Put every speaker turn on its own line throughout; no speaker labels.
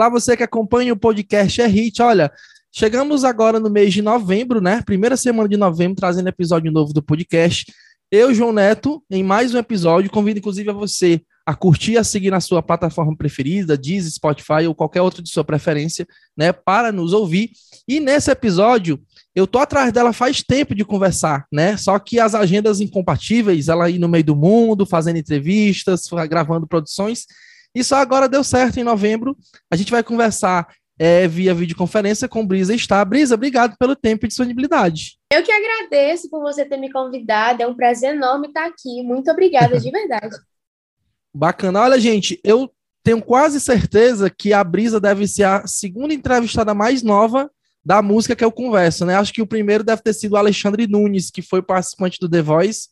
Olá, você que acompanha o podcast É Hit. Olha, chegamos agora no mês de novembro, né? Primeira semana de novembro, trazendo episódio novo do podcast. Eu, João Neto, em mais um episódio. Convido, inclusive, a você a curtir, a seguir na sua plataforma preferida, Deezer, Spotify ou qualquer outro de sua preferência, né? Para nos ouvir. E nesse episódio, eu tô atrás dela faz tempo de conversar, né? Só que as agendas incompatíveis, ela aí no meio do mundo, fazendo entrevistas, gravando produções e só agora deu certo em novembro. A gente vai conversar é, via videoconferência com Brisa está. Brisa, obrigado pelo tempo e disponibilidade.
Eu que agradeço por você ter me convidado. É um prazer enorme estar aqui. Muito obrigada, de verdade.
Bacana. Olha, gente, eu tenho quase certeza que a Brisa deve ser a segunda entrevistada mais nova da música que eu converso, né? Acho que o primeiro deve ter sido o Alexandre Nunes, que foi participante do The Voice,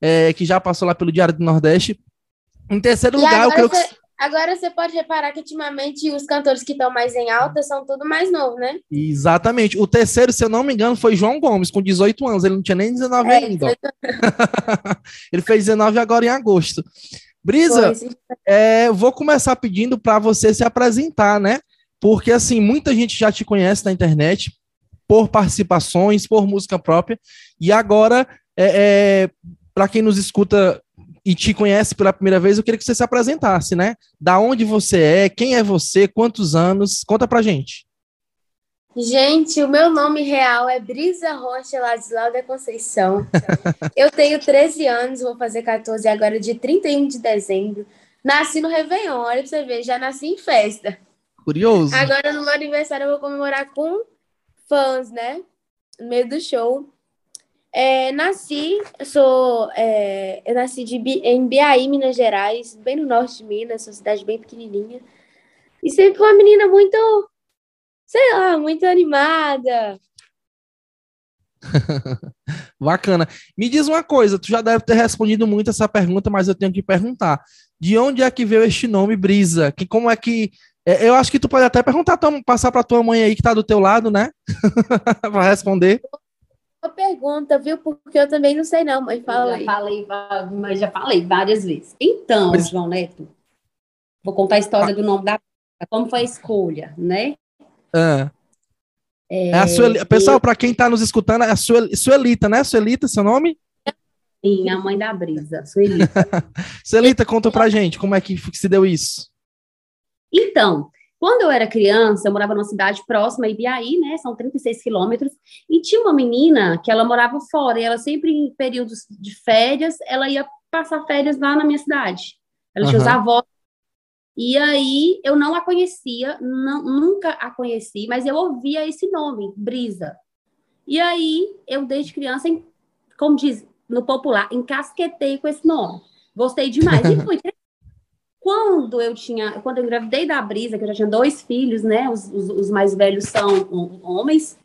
é, que já passou lá pelo Diário do Nordeste. Em terceiro e lugar, eu creio
você... que Agora você pode reparar que ultimamente os cantores que estão mais em alta são tudo mais novos, né?
Exatamente. O terceiro, se eu não me engano, foi João Gomes, com 18 anos. Ele não tinha nem 19 é, ainda. ele fez 19 agora em agosto. Brisa, é, vou começar pedindo para você se apresentar, né? Porque, assim, muita gente já te conhece na internet por participações, por música própria. E agora, é, é para quem nos escuta e te conhece pela primeira vez, eu queria que você se apresentasse, né? Da onde você é, quem é você, quantos anos? Conta pra gente.
Gente, o meu nome real é Brisa Rocha Ladislau da Conceição. eu tenho 13 anos, vou fazer 14 agora, de 31 de dezembro. Nasci no Réveillon, olha pra você ver, já nasci em festa.
Curioso.
Agora, no meu aniversário, eu vou comemorar com fãs, né? No meio do show. É, nasci, eu sou, é, eu nasci de, em Biaí, Minas Gerais, bem no norte de Minas, uma cidade bem pequenininha. E sempre uma menina muito, sei lá, muito animada.
Bacana. Me diz uma coisa, tu já deve ter respondido muito essa pergunta, mas eu tenho que perguntar. De onde é que veio este nome Brisa? Que como é que é, eu acho que tu pode até perguntar, passar para tua mãe aí que tá do teu lado, né? para responder
pergunta, viu? Porque eu também não sei, não, mas fala
já Falei, mas já falei várias vezes. Então, mas... João Neto, vou contar a história ah. do nome da. Como foi a escolha, né?
Ah. É, é a Sueli... Pessoal, para quem está nos escutando, é a Suel... Suelita, né? Suelita, seu nome?
Sim, a mãe da Brisa, Suelita.
Suelita, conta pra gente como é que se deu isso.
Então, quando eu era criança, eu morava numa cidade próxima, Ibiaí, né? São 36 quilômetros, e tinha uma menina que ela morava fora, e ela sempre, em períodos de férias, ela ia passar férias lá na minha cidade. Ela uhum. tinha os avós. E aí eu não a conhecia, não, nunca a conheci, mas eu ouvia esse nome, Brisa. E aí eu, desde criança, como diz no popular, encasquetei com esse nome. Gostei demais. E fui quando eu tinha, quando eu engravidei da Brisa, que eu já tinha dois filhos, né? Os, os, os mais velhos são homens.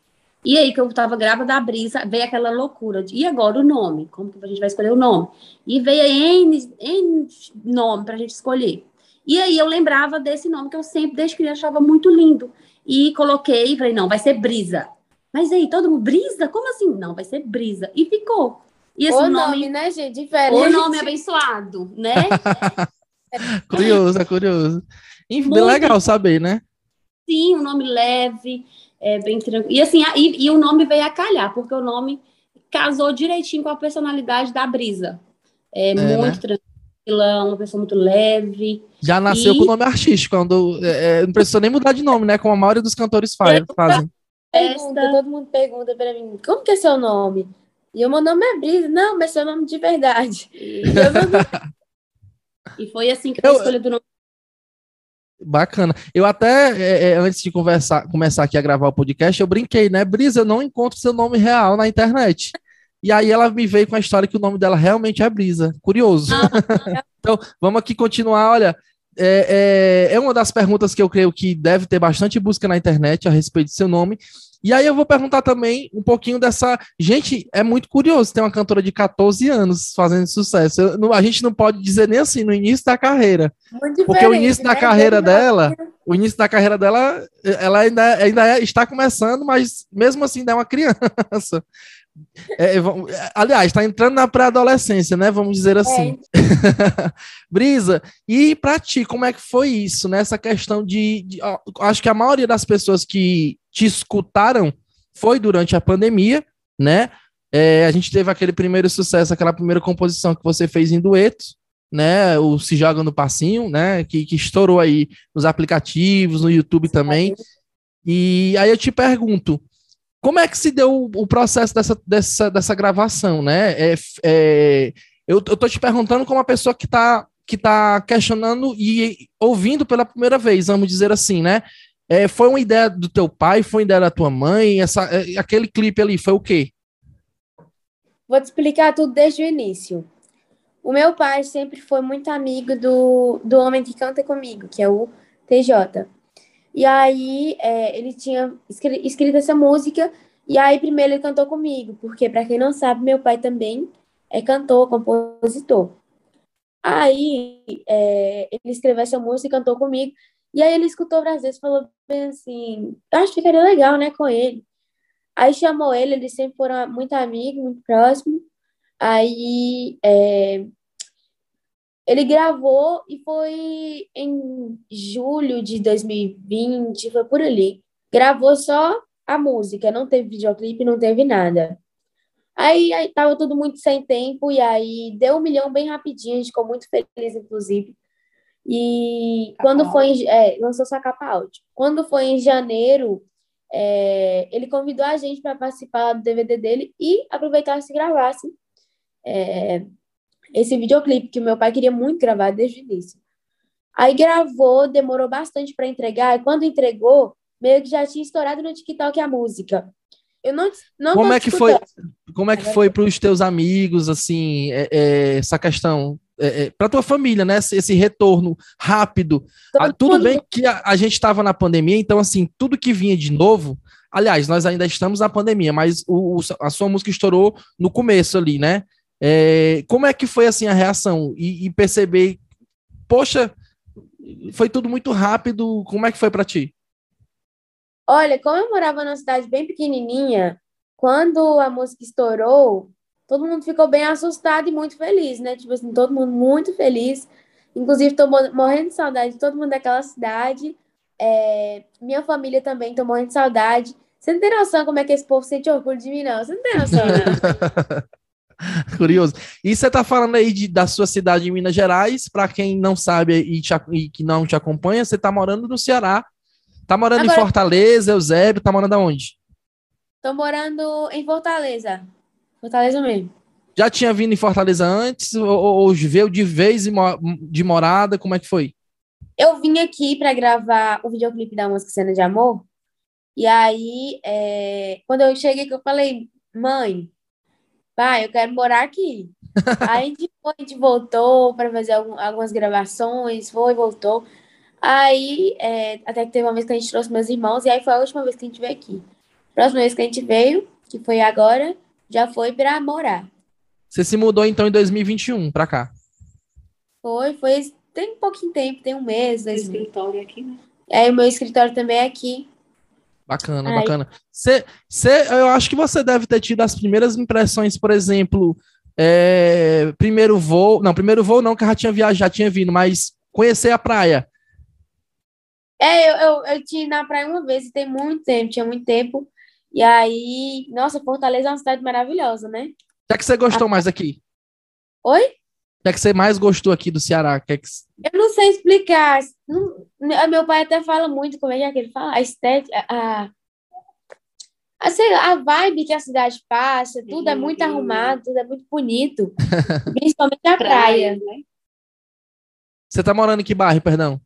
E aí que eu estava grávida da Brisa, veio aquela loucura. De, e agora o nome? Como que a gente vai escolher o nome? E veio N, N nome para a gente escolher. E aí eu lembrava desse nome que eu sempre, desde criança, achava muito lindo. E coloquei, falei, não, vai ser Brisa. Mas aí, todo mundo, Brisa? Como assim? Não, vai ser Brisa. E ficou. E
esse o nome, nome, né, gente? Diferente.
O nome abençoado, né?
curioso, é curioso. Enfim, Muito legal saber, né?
Sim, o um nome leve, é bem tranquilo. E assim, e, e, o nome veio a calhar, porque o nome casou direitinho com a personalidade da Brisa. É, é muito né? tranquila, uma pessoa muito leve.
Já nasceu e... com o nome artístico, quando é, é, não precisa nem mudar de nome, né? Como a maioria dos cantores faz, fazem.
Pergunta, todo mundo pergunta para mim, como que é seu nome? E o meu nome é Brisa. Não, mas seu nome de verdade. E eu não...
E foi assim que eu, eu escolhi do nome.
Bacana. Eu até, é, é, antes de conversar, começar aqui a gravar o podcast, eu brinquei, né? Brisa, eu não encontro seu nome real na internet. E aí ela me veio com a história que o nome dela realmente é Brisa. Curioso. Ah, então, vamos aqui continuar. Olha, é, é, é, uma das perguntas que eu creio que deve ter bastante busca na internet a respeito do seu nome. E aí eu vou perguntar também um pouquinho dessa. Gente, é muito curioso ter uma cantora de 14 anos fazendo sucesso. Eu, a gente não pode dizer nem assim no início da carreira. Muito porque o início né? da carreira dela, o início da carreira dela, ela ainda, ainda é, está começando, mas mesmo assim ainda é uma criança. É, aliás, está entrando na pré-adolescência, né? Vamos dizer é. assim. É. Brisa, e para ti, como é que foi isso, né? Essa questão de, de ó, acho que a maioria das pessoas que te escutaram foi durante a pandemia, né? É, a gente teve aquele primeiro sucesso, aquela primeira composição que você fez em dueto, né? O Se Joga no Passinho, né? Que, que estourou aí nos aplicativos, no YouTube também. E aí eu te pergunto, como é que se deu o, processo dessa, dessa, dessa gravação, né? É, é, eu, eu tô te perguntando como uma pessoa que está que tá questionando e ouvindo pela primeira vez, vamos dizer assim, né? É, foi uma ideia do teu pai, foi uma ideia da tua mãe? Essa, é, aquele clipe ali foi o quê?
Vou te explicar tudo desde o início. O meu pai sempre foi muito amigo do, do homem que canta comigo, que é o TJ. E aí é, ele tinha escrito essa música, e aí primeiro ele cantou comigo, porque para quem não sabe, meu pai também é cantor, compositor. Aí é, ele escreveu essa música e cantou comigo, e aí ele escutou várias vezes, falou bem assim, acho que ficaria legal, né, com ele. Aí chamou ele, eles sempre foram muito amigos, muito próximos. Aí é, ele gravou e foi em julho de 2020, foi por ali. Gravou só a música, não teve videoclipe, não teve nada. Aí, aí tava tudo muito sem tempo, e aí deu um milhão bem rapidinho, a gente ficou muito feliz, inclusive. E capa quando foi em, é, lançou sua capa áudio. Quando foi em janeiro, é, ele convidou a gente para participar do DVD dele e aproveitar se gravasse é, esse videoclipe que o meu pai queria muito gravar desde o início. Aí gravou, demorou bastante para entregar, e quando entregou, meio que já tinha estourado no TikTok a música. Eu não, não
como é que foi Como é que foi para os teus amigos, assim, é, é, essa questão? É, é para tua família, né? Esse, retorno rápido. Ah, tudo bem que a, a gente estava na pandemia, então, assim, tudo que vinha de novo. Aliás, nós ainda estamos na pandemia, mas o, a sua música estourou no começo ali, né? É, como é que foi assim a reação e, e, perceber, poxa, foi tudo muito rápido. Como é que foi para ti?
Olha, como eu morava numa cidade bem pequenininha, quando a música estourou, todo mundo ficou bem assustado e muito feliz, né? Tipo assim, todo mundo muito feliz. Inclusive, tô morrendo de saudade de todo mundo daquela cidade. É, minha família também tô morrendo de saudade. Você não tem noção como é que esse povo sente orgulho de mim, não. Você não tem noção, não.
Curioso. E você está falando aí de, da sua cidade em Minas Gerais, para quem não sabe e, te, e, que não te acompanha, você está morando no Ceará. Tá morando Agora, em Fortaleza, Eusébio, tá morando aonde?
Tô morando em Fortaleza. Fortaleza mesmo.
Já tinha vindo em Fortaleza antes ou, ou veio de vez de morada? Como é que foi?
Eu vim aqui para gravar o videoclipe da música Cena de Amor. E aí, é, quando eu cheguei, que eu falei, mãe, pai, eu quero morar aqui. Aí a gente, foi, a gente voltou para fazer algum, algumas gravações, foi, voltou. Aí, é, até que teve uma vez que a gente trouxe meus irmãos, e aí foi a última vez que a gente veio aqui. Próxima vez que a gente veio, que foi agora, já foi para morar.
Você se mudou então em 2021 para cá?
Foi, foi. Tem um pouquinho tempo, tem um mês.
Dois escritório aqui, né?
É, o meu escritório também é aqui.
Bacana, Ai. bacana. Cê, cê, eu acho que você deve ter tido as primeiras impressões, por exemplo, é, primeiro voo. Não, primeiro voo não, que eu já tinha viajado, já tinha vindo, mas conhecer a praia.
É, eu, eu, eu tinha ido na praia uma vez e tem muito tempo, tinha muito tempo. E aí, nossa, Fortaleza é uma cidade maravilhosa, né?
O que é que você gostou a... mais aqui?
Oi?
O que é que você mais gostou aqui do Ceará? Que é que...
Eu não sei explicar. Não, meu pai até fala muito, como é que ele fala? A estética, a, a, sei lá, a vibe que a cidade passa, tudo é muito arrumado, tudo é muito bonito. principalmente a praia. Né?
Você tá morando em que bairro, perdão?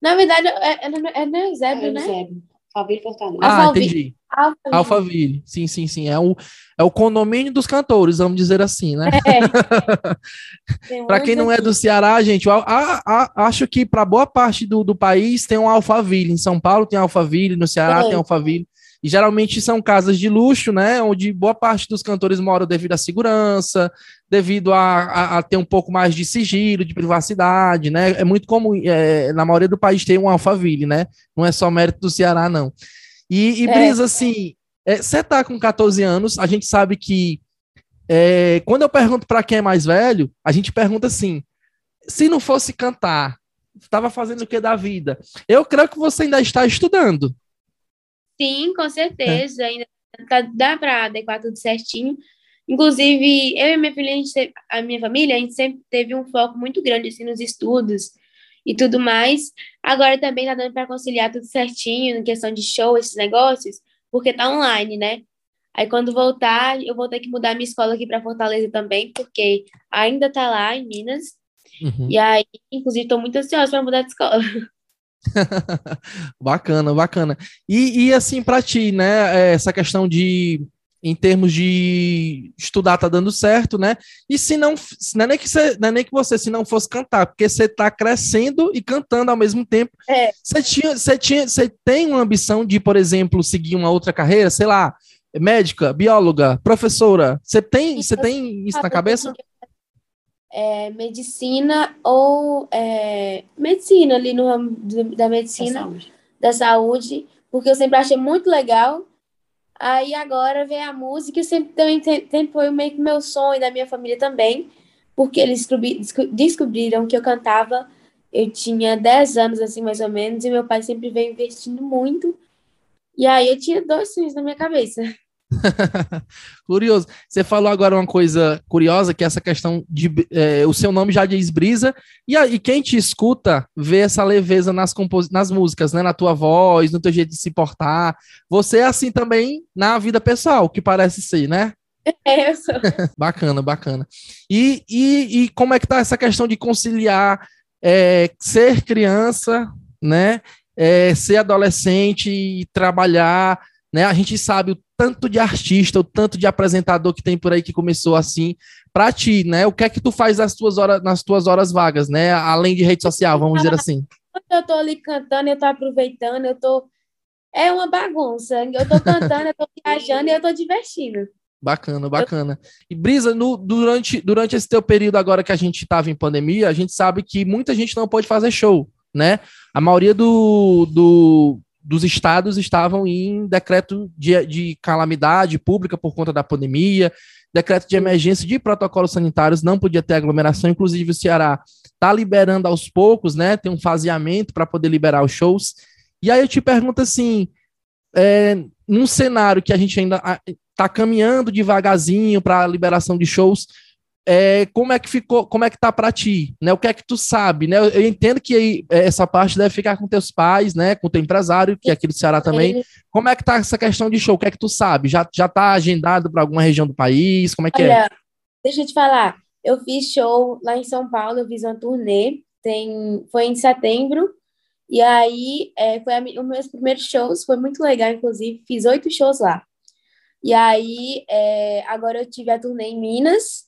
Na verdade, é, é, é no Eusébio, é né?
Alphaville Fortaleza.
Ah, entendi. Alphaville. Alphaville. Sim, sim, sim. É o, é o condomínio dos cantores, vamos dizer assim, né? É. para quem não é do Ceará, gente, a, a, a, acho que para boa parte do, do país tem um Alphaville. Em São Paulo tem Alphaville, no Ceará é. tem Alphaville. E geralmente são casas de luxo, né? Onde boa parte dos cantores moram devido à segurança, devido a, a, a ter um pouco mais de sigilo, de privacidade, né? É muito comum, é, na maioria do país, ter um Alphaville, né? Não é só mérito do Ceará, não. E, e é. Brisa, assim, Você é, tá com 14 anos, a gente sabe que é, quando eu pergunto para quem é mais velho, a gente pergunta assim: se não fosse cantar, estava fazendo o que da vida? Eu creio que você ainda está estudando.
Sim, com certeza. É. Ainda tá, dá para adequar tudo certinho. Inclusive, eu e minha filha, a, gente, a minha família, a gente sempre teve um foco muito grande assim, nos estudos e tudo mais. Agora também tá dando para conciliar tudo certinho, em questão de show, esses negócios, porque tá online, né? Aí quando voltar, eu vou ter que mudar minha escola aqui para Fortaleza também, porque ainda tá lá em Minas. Uhum. E aí, inclusive, estou muito ansiosa para mudar de escola.
bacana, bacana. E, e assim, para ti, né, essa questão de em termos de estudar tá dando certo, né? E se não, não é nem que você, não é nem que você se não fosse cantar, porque você tá crescendo e cantando ao mesmo tempo.
É.
Você tinha, você tinha, você tem uma ambição de, por exemplo, seguir uma outra carreira, sei lá, médica, bióloga, professora. Você tem, você tem isso na cabeça?
É, medicina ou é, medicina ali no ramo da medicina, da saúde. da saúde, porque eu sempre achei muito legal Aí agora vem a música, e sempre também sempre foi meio que meu sonho da minha família também, porque eles descobriram que eu cantava, eu tinha 10 anos assim mais ou menos, e meu pai sempre veio investindo muito. E aí eu tinha dois sonhos na minha cabeça.
Curioso. Você falou agora uma coisa curiosa, que é essa questão de. É, o seu nome já diz brisa, e, e quem te escuta vê essa leveza nas, compos nas músicas, né? Na tua voz, no teu jeito de se portar. Você é assim também na vida pessoal, que parece ser, né?
É, eu sou.
bacana, bacana. E, e, e como é que tá essa questão de conciliar é, ser criança, né? É, ser adolescente e trabalhar né? A gente sabe o tanto de artista, o tanto de apresentador que tem por aí que começou assim. Para ti, né? O que é que tu faz nas tuas horas, nas tuas horas vagas, né? Além de rede social, vamos dizer assim.
Eu tô ali cantando, eu tô aproveitando, eu tô é uma bagunça. Eu tô cantando, eu tô viajando e eu tô divertindo.
Bacana, bacana. E Brisa, no, durante, durante esse teu período agora que a gente estava em pandemia, a gente sabe que muita gente não pode fazer show, né? A maioria do, do, dos estados estavam em decreto de, de calamidade pública por conta da pandemia, decreto de emergência de protocolos sanitários, não podia ter aglomeração, inclusive o Ceará está liberando aos poucos, né? Tem um faseamento para poder liberar os shows. E aí eu te pergunto assim, é, num cenário que a gente ainda está caminhando devagarzinho para a liberação de shows, é, como é que ficou, como é que tá para ti, né? O que é que tu sabe, né? Eu, entendo que aí, é, essa parte deve ficar com teus pais, né? Com teu empresário, que é aqui do Ceará também. Como é que tá essa questão de show? O que é que tu sabe? Já, já tá agendado para alguma região do país? Como é que é? Olha, é?
Deixa eu te falar. Eu fiz show lá em São Paulo, eu fiz uma turnê, tem, foi em setembro, e aí é, foi a, os meus primeiros shows, foi muito legal, inclusive, fiz oito shows lá. E aí, é, agora eu tive a turnê em Minas,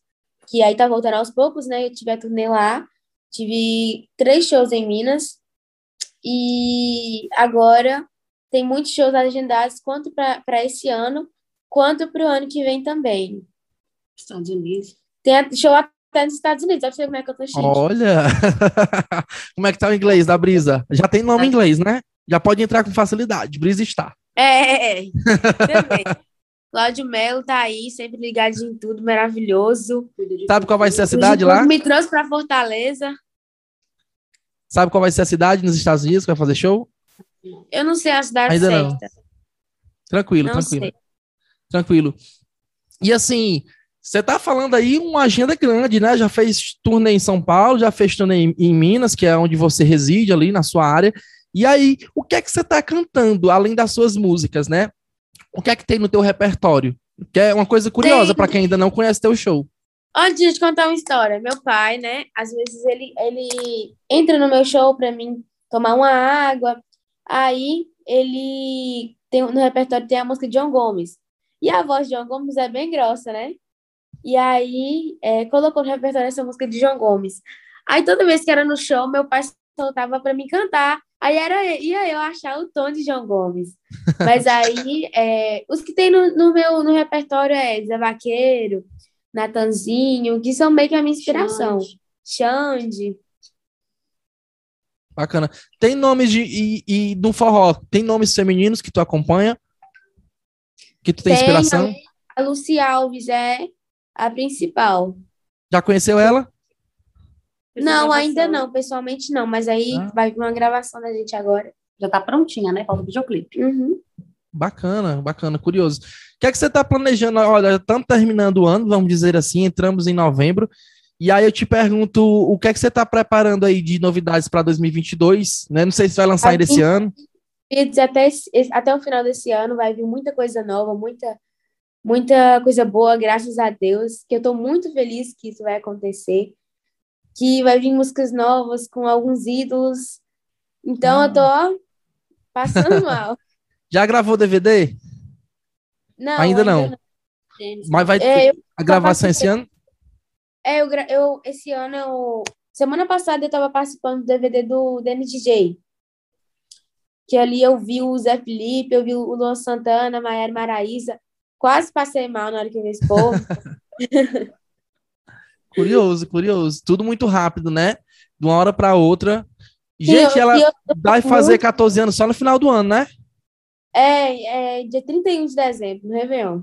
que aí tá voltando aos poucos, né? Eu tive a turnê lá, tive três shows em Minas, e agora tem muitos shows agendados, quanto para esse ano, quanto para o ano que vem também.
Estados Unidos.
Tem show até nos Estados Unidos, ser como é que eu tô chique.
Olha! como é que tá o inglês da Brisa? Já tem nome em inglês, né? Já pode entrar com facilidade. Brisa está.
É, é, é. também. Cláudio Melo tá aí, sempre ligado em tudo, maravilhoso.
Sabe qual vai ser a cidade lá?
Me trouxe para Fortaleza.
Sabe qual vai ser a cidade nos Estados Unidos que vai fazer show?
Eu não sei a cidade Ainda certa. Não.
Tranquilo, não tranquilo. Sei. Tranquilo. E assim, você tá falando aí uma agenda grande, né? Já fez turnê em São Paulo, já fez turnê em, em Minas, que é onde você reside ali na sua área. E aí, o que é que você tá cantando, além das suas músicas, né? O que é que tem no teu repertório? Que é uma coisa curiosa para quem ainda não conhece teu show.
Antes de te contar uma história, meu pai, né? Às vezes ele, ele entra no meu show para mim tomar uma água. Aí ele tem no repertório tem a música de John Gomes. E a voz de John Gomes é bem grossa, né? E aí é, colocou no repertório essa música de João Gomes. Aí toda vez que era no show, meu pai soltava para mim cantar. Aí era, ia eu achar o tom de João Gomes. Mas aí, é, os que tem no, no, meu no repertório é Zé Vaqueiro, Natanzinho, que são meio que a minha inspiração. Xande.
Que tu tem,
Tem,
inspiração?
A Lucy Alves é a principal.
Já conheceu ela?
Não, ainda não, pessoalmente não, mas aí
Ah.
vai vir uma gravação da gente agora.
Já tá prontinha, né? Falta o videoclipe.
Uhum.
Bacana, bacana, curioso. O que é que você está planejando? Olha, estamos terminando o ano, vamos dizer assim, entramos em novembro. E aí eu te pergunto, o que é que você está preparando aí de novidades para 2022? Né? Não sei se vai lançar ainda esse ano.
E até, até o final desse ano vai vir muita coisa nova, muita, muita coisa boa, graças a Deus, que eu tô muito feliz que isso vai acontecer. Que vai vir músicas novas com alguns ídolos. Então eu tô ó, passando mal.
Já gravou DVD?
Não,
Ainda não. Mas vai ter
É, eu,
a gravação esse ano?
é, eu, eu esse ano eu semana passada eu tava participando do DVD do DNDJ. Que ali eu vi o Zé Felipe, eu vi o Luan Santana, Maiara Maraíza. Quase passei mal na hora que eu vi esse povo.
Curioso, curioso. Tudo muito rápido, né? De uma hora para outra. Gente,
eu-
ela
eu-
vai fazer 14 anos só no final do ano, né?
É, é dia 31 de dezembro, no Réveillon.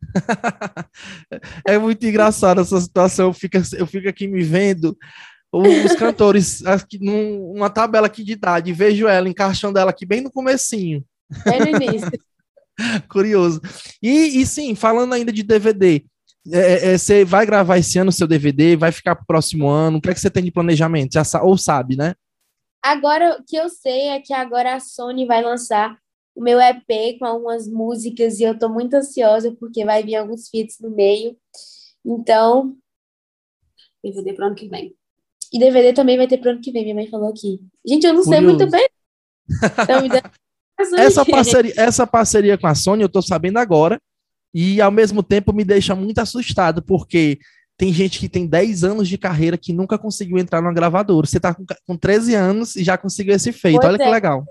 É muito engraçado essa situação. Eu fico, eu fico aqui me vendo os cantores aqui numa tabela aqui de idade. Vejo ela encaixando ela aqui bem no comecinho.
Bem no início.
Curioso. E, e sim, falando ainda de DVD, é, é, você vai gravar esse ano o seu DVD? Vai ficar pro próximo ano? O que é que você tem de planejamento? Já sa- ou sabe, né?
Agora, o que eu sei é que agora a Sony vai lançar o meu EP com algumas músicas e eu tô muito ansiosa porque vai vir alguns feats no meio. Então,
DVD pro ano que vem.
e DVD também vai ter pro ano que vem, minha mãe falou aqui. Gente, eu não sei
Curioso.
muito bem. Então, me dá...
Essa parceria, essa parceria com a Sony eu tô sabendo agora e ao mesmo tempo me deixa muito assustado porque tem gente que tem 10 anos de carreira que nunca conseguiu entrar numa gravadora. Você tá com, com 13 anos e já conseguiu esse feito.
Pois
Olha que
é.
legal.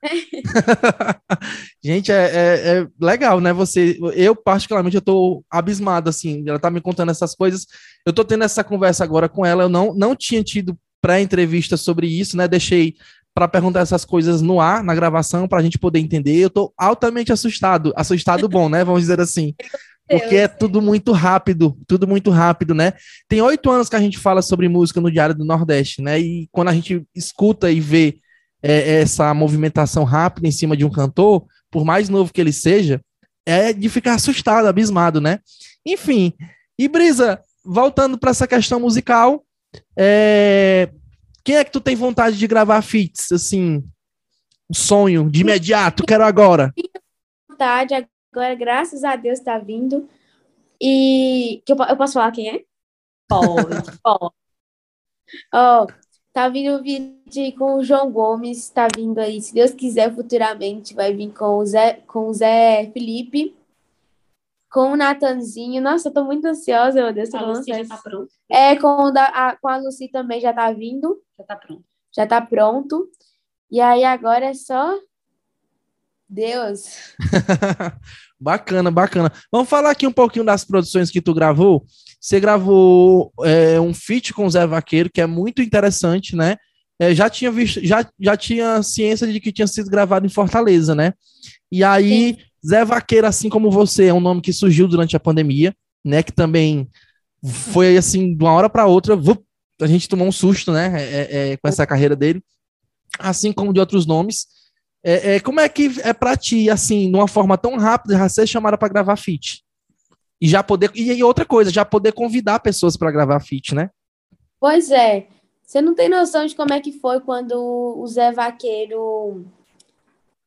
gente, é, é- é legal, né? Você, eu particularmente eu tô abismado assim. Ela tá me contando essas coisas. Eu tô tendo essa conversa agora com ela. Eu não não tinha tido pré-entrevista sobre isso, né? Deixei para perguntar essas coisas no ar, na gravação, para a gente poder entender. Eu tô altamente assustado, assustado bom, né? Vamos dizer assim. Porque é tudo muito rápido, tudo muito rápido, né? Tem oito anos que a gente fala sobre música no Diário do Nordeste, né? E quando a gente escuta e vê é, essa movimentação rápida em cima de um cantor, por mais novo que ele seja, é de ficar assustado, abismado, né? Enfim, e Brisa, voltando para essa questão musical, é, quem é que tu tem vontade de gravar feats, assim, um sonho de imediato, quero agora.
vontade, agora, graças a Deus, tá vindo. E que eu, eu posso falar quem é?
Pode, pode.
Ó, tá vindo o vídeo com o João Gomes, tá vindo aí, se Deus quiser, futuramente, vai vir com o Zé, com o Zé Felipe, com o Natanzinho. Nossa, eu tô muito ansiosa, meu Deus,
A Lucy já tá pronto.
É, com, o da, a, com a Lucy também já tá vindo,
Já tá pronto.
já tá pronto. E aí agora é só Deus.
Bacana, bacana. Vamos falar aqui um pouquinho das produções que tu gravou. Você gravou é, um feat com o Zé Vaqueiro, que é muito interessante, né? É, já tinha visto, já, já tinha ciência de que tinha sido gravado em Fortaleza, né? E aí, Zé Vaqueiro, assim como você, é um nome que surgiu durante a pandemia, né? Que também foi assim, de uma hora para outra, vup, a gente tomou um susto, né? é, é, com essa carreira dele, assim como de outros nomes. É, é, como é que é pra ti, assim, de uma forma tão rápida, já ser chamada para gravar feat? E já poder. E, e outra coisa, já poder convidar pessoas para gravar feat, né?
Pois é, você não tem noção de como é que foi quando o Zé Vaqueiro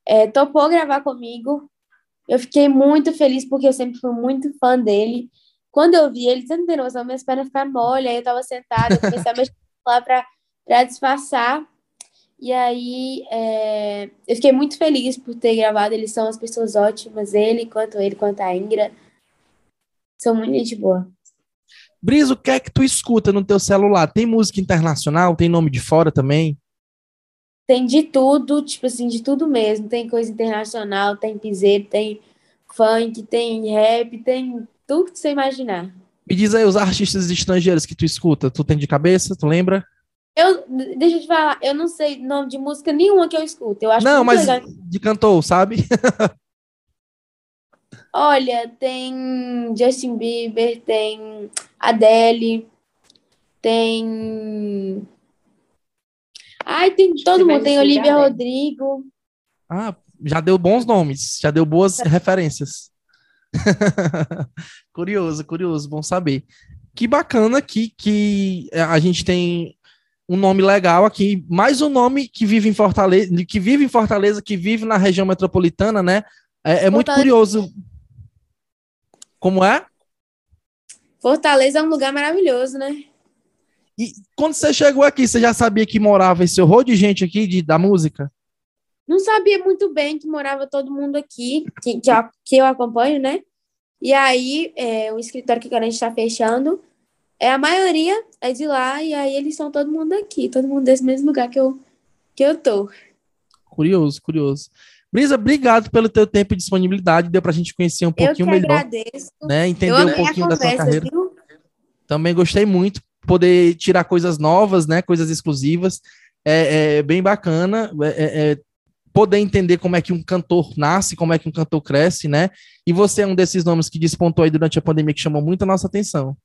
é, topou gravar comigo. Eu fiquei muito feliz porque eu sempre fui muito fã dele. Quando eu vi ele, você não noção, minhas pernas ficaram mole, aí eu tava sentada, eu comecei a mexer lá pra, pra disfarçar. E aí é, eu fiquei muito feliz por ter gravado. Eles são as pessoas ótimas, ele, quanto ele, quanto a Ingra. São muito gente boa.
Brisa, o que é que tu escuta no teu celular? Tem música internacional? Tem nome de fora também?
Tem de tudo, tipo assim, de tudo mesmo. Tem coisa internacional, tem piseiro, tem funk, tem rap, tem tudo que você imaginar.
Me diz aí os artistas estrangeiros que tu escuta. Tu tem de cabeça? Tu lembra?
Eu, deixa eu te falar, eu não sei nome de música nenhuma que eu escuto. Eu acho
Não, mas
legal.
de cantor, sabe?
Olha, tem Justin Bieber, tem Adele, tem. Ai, tem todo mundo. Tem Olivia Rodrigo.
Ah, já deu bons nomes, já deu boas referências. curioso, curioso, bom saber. Que bacana que, que a gente tem um nome legal aqui, mais um nome que vive em Fortaleza, que vive em Fortaleza, que vive na região metropolitana, né? É, é muito curioso. Como é?
Fortaleza é um lugar maravilhoso, né?
E quando você chegou aqui, você já sabia que morava esse horror de gente aqui de, da música?
Não sabia muito bem que morava todo mundo aqui, que, que, eu, que eu acompanho, né? E aí, é, o escritório que agora a gente está fechando, é a maioria é de lá, e aí eles são todo mundo aqui, todo mundo desse mesmo lugar que eu, que eu tô.
Curioso, curioso. Brisa, obrigado pelo teu tempo e disponibilidade, deu pra gente conhecer um pouquinho
eu
que melhor.
Agradeço.
Né? Entender um pouquinho da tua carreira. Viu? Também gostei muito, poder tirar coisas novas, né? Coisas exclusivas. É, é bem bacana. É, é, é poder entender como é que um cantor nasce, como é que um cantor cresce, né? E você é um desses nomes que despontou aí durante a pandemia que chamou muito a nossa atenção.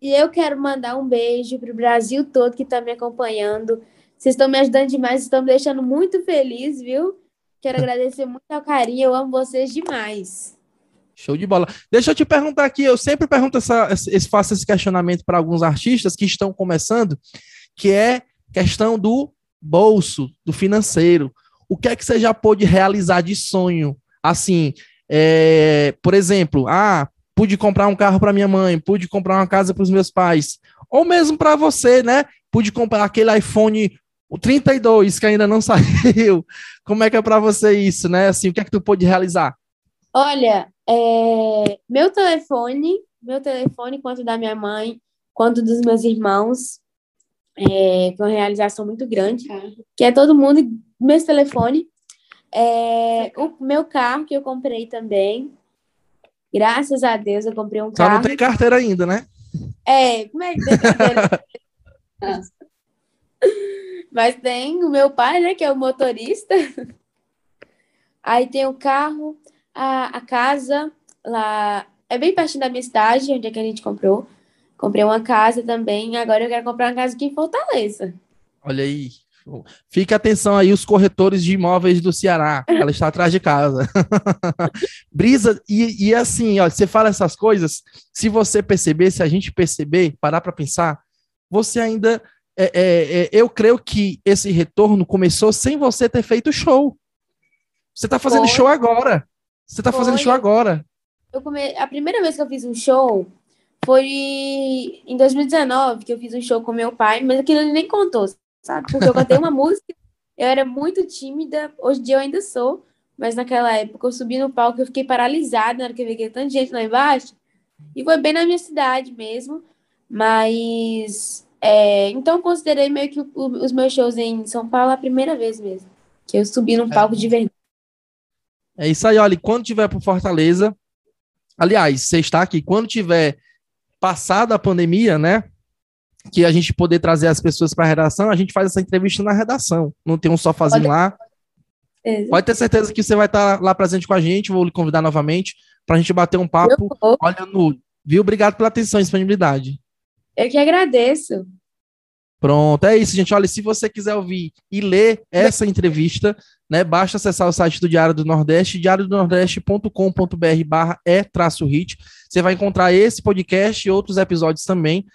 E eu quero mandar um beijo para o Brasil todo que está me acompanhando. Vocês estão me ajudando demais, estão me deixando muito feliz, viu? Quero agradecer muito ao carinho, eu amo vocês demais.
Show de bola. Deixa eu te perguntar aqui, eu sempre pergunto essa, esse, faço esse questionamento para alguns artistas que estão começando, que é questão do bolso, do financeiro o que é que você já pôde realizar de sonho? Assim, é, por exemplo, ah, pude comprar um carro para minha mãe, pude comprar uma casa para os meus pais, ou mesmo para você, né? Pude comprar aquele iPhone o 32 que ainda não saiu. Como é que é para você isso, né? Assim, o que é que tu pôde realizar?
Olha, é, meu telefone, meu telefone, quanto da minha mãe, quanto dos meus irmãos, é, foi uma realização muito grande, que é todo mundo meu telefone, é, o meu carro que eu comprei também. Graças a Deus eu comprei um carro.
Só não tem carteira ainda, né?
É, como é que tem carteira? Mas tem o meu pai, né, que é o motorista. Aí tem o carro, a, a casa lá. É bem pertinho da minha cidade, onde é que a gente comprou. Comprei uma casa também. Agora eu quero comprar uma casa aqui em Fortaleza.
Olha aí. Fique atenção aí os corretores de imóveis do Ceará. Ela está atrás de casa. Brisa, e, e assim, ó, você fala essas coisas, se você perceber, se a gente perceber, parar para pensar, você ainda. É, é, é, eu creio que esse retorno começou sem você ter feito show. Você está fazendo Foi. show agora. Você está fazendo show agora.
Eu come... A primeira vez que eu fiz um show foi em 2019, que eu fiz um show com meu pai, mas aquilo ele nem contou sabe? Porque eu cantei uma música, eu era muito tímida, hoje em dia eu ainda sou, mas naquela época eu subi no palco, eu fiquei paralisada na hora que eu vi aquele tanto de gente lá embaixo, e foi bem na minha cidade mesmo, mas é, então eu considerei meio que o, os meus shows em São Paulo a primeira vez mesmo, que eu subi num palco de verdade.
É isso aí, olha, quando tiver por Fortaleza, aliás, você está aqui, quando tiver passada a pandemia, né? que a gente poder trazer as pessoas para a redação, a gente faz essa entrevista na redação. Não tem um sofazinho Pode... lá. Pode ter certeza que você vai estar lá presente com a gente. Vou lhe convidar novamente para a gente bater um papo. Olha no. Viu? Obrigado pela atenção e disponibilidade.
Eu que agradeço.
Pronto, é isso, gente. Olha, se você quiser ouvir e ler essa entrevista, né, basta acessar o site do Diário do Nordeste, diariodonordeste.com.br barra e-hit. Você vai encontrar esse podcast e outros episódios também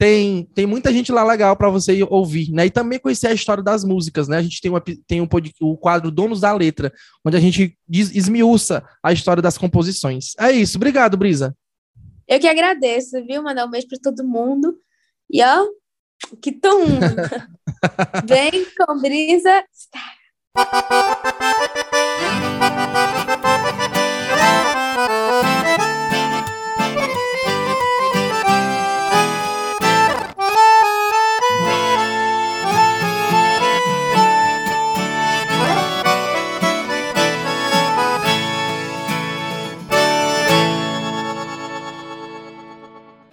tem, tem muita gente lá legal para você ouvir, né? E também conhecer a história das músicas, né? A gente tem, uma, tem um, o quadro Donos da Letra, onde a gente diz, esmiuça a história das composições. É isso. Obrigado, Brisa.
Eu que agradeço, viu? Mandar um beijo para todo mundo. E ó, que tom! Vem com Brisa. Thank you.